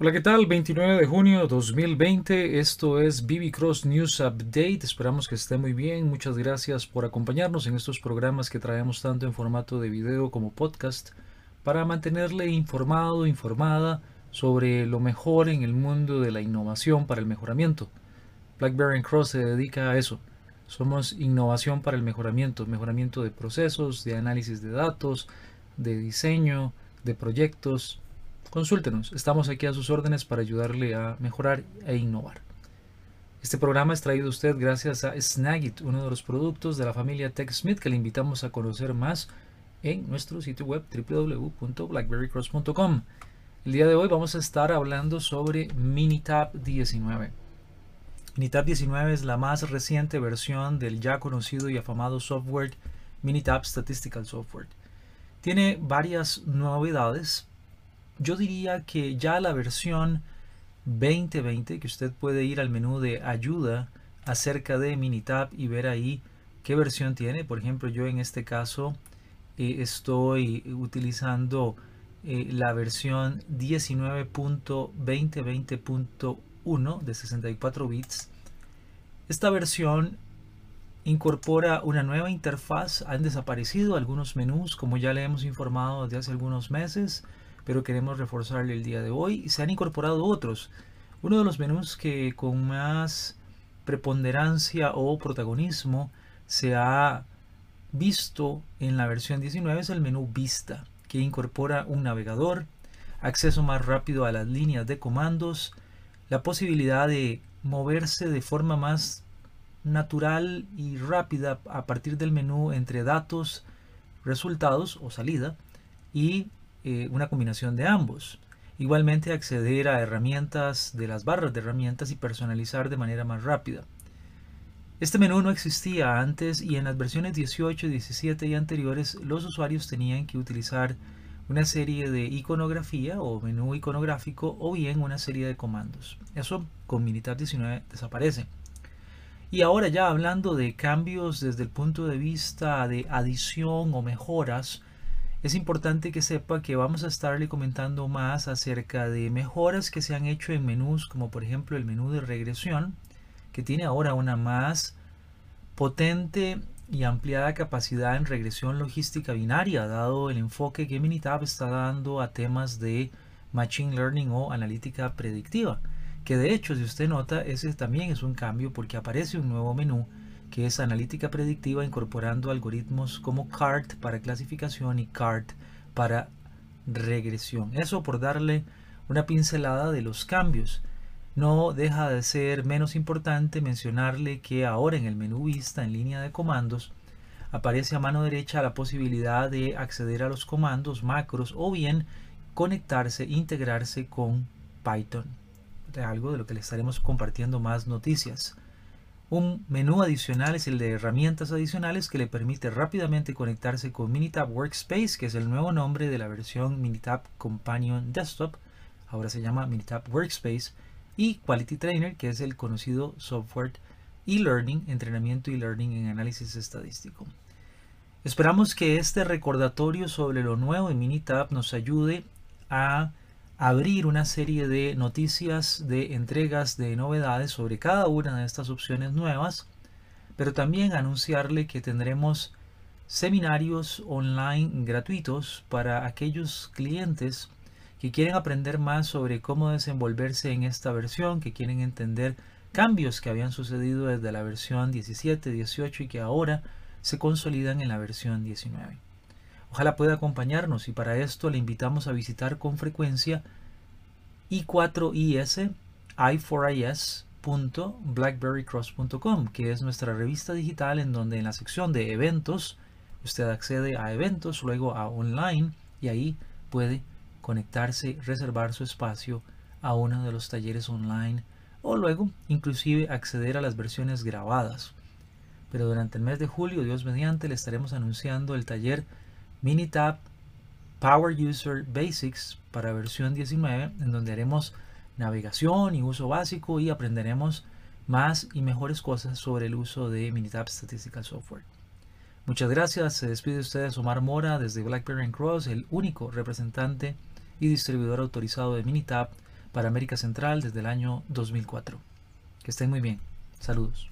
Hola, ¿qué tal? 29 de junio 2020, esto es BB Cross News Update, esperamos que esté muy bien, muchas gracias por acompañarnos en estos programas que traemos tanto en formato de video como podcast para mantenerle informado, informada sobre lo mejor en el mundo de la innovación para el mejoramiento. BlackBerry Cross se dedica a eso, somos innovación para el mejoramiento, mejoramiento de procesos, de análisis de datos, de diseño, de proyectos, Consúltenos, estamos aquí a sus órdenes para ayudarle a mejorar e innovar. Este programa es traído a usted gracias a Snagit, uno de los productos de la familia TechSmith que le invitamos a conocer más en nuestro sitio web www.blackberrycross.com. El día de hoy vamos a estar hablando sobre Minitab 19. Minitab 19 es la más reciente versión del ya conocido y afamado software Minitab Statistical Software. Tiene varias novedades, yo diría que ya la versión 2020, que usted puede ir al menú de ayuda acerca de Minitab y ver ahí qué versión tiene. Por ejemplo, yo en este caso eh, estoy utilizando eh, la versión 19.2020.1 de 64 bits. Esta versión incorpora una nueva interfaz. Han desaparecido algunos menús, como ya le hemos informado desde hace algunos meses pero queremos reforzarle el día de hoy. Se han incorporado otros. Uno de los menús que con más preponderancia o protagonismo se ha visto en la versión 19 es el menú Vista, que incorpora un navegador, acceso más rápido a las líneas de comandos, la posibilidad de moverse de forma más natural y rápida a partir del menú entre datos, resultados o salida y eh, una combinación de ambos. Igualmente acceder a herramientas de las barras de herramientas y personalizar de manera más rápida. Este menú no existía antes y en las versiones 18, 17 y anteriores los usuarios tenían que utilizar una serie de iconografía o menú iconográfico o bien una serie de comandos. Eso con Minitab 19 desaparece. Y ahora ya hablando de cambios desde el punto de vista de adición o mejoras, es importante que sepa que vamos a estarle comentando más acerca de mejoras que se han hecho en menús como por ejemplo el menú de regresión que tiene ahora una más potente y ampliada capacidad en regresión logística binaria dado el enfoque que Minitab está dando a temas de machine learning o analítica predictiva que de hecho si usted nota ese también es un cambio porque aparece un nuevo menú que es analítica predictiva incorporando algoritmos como CART para clasificación y CART para regresión. Eso por darle una pincelada de los cambios. No deja de ser menos importante mencionarle que ahora en el menú vista en línea de comandos aparece a mano derecha la posibilidad de acceder a los comandos macros o bien conectarse, integrarse con Python. Algo de lo que le estaremos compartiendo más noticias. Un menú adicional es el de herramientas adicionales que le permite rápidamente conectarse con Minitab Workspace, que es el nuevo nombre de la versión Minitab Companion Desktop, ahora se llama Minitab Workspace, y Quality Trainer, que es el conocido software e-learning, entrenamiento e-learning en análisis estadístico. Esperamos que este recordatorio sobre lo nuevo en Minitab nos ayude a abrir una serie de noticias, de entregas, de novedades sobre cada una de estas opciones nuevas, pero también anunciarle que tendremos seminarios online gratuitos para aquellos clientes que quieren aprender más sobre cómo desenvolverse en esta versión, que quieren entender cambios que habían sucedido desde la versión 17, 18 y que ahora se consolidan en la versión 19. Ojalá pueda acompañarnos y para esto le invitamos a visitar con frecuencia i4is i4is.blackberrycross.com, que es nuestra revista digital en donde en la sección de eventos usted accede a eventos, luego a online y ahí puede conectarse, reservar su espacio a uno de los talleres online o luego inclusive acceder a las versiones grabadas. Pero durante el mes de julio, Dios mediante, le estaremos anunciando el taller Minitab Power User Basics para versión 19, en donde haremos navegación y uso básico y aprenderemos más y mejores cosas sobre el uso de Minitab Statistical Software. Muchas gracias, se despide ustedes Omar Mora desde BlackBerry Cross, el único representante y distribuidor autorizado de Minitab para América Central desde el año 2004. Que estén muy bien. Saludos.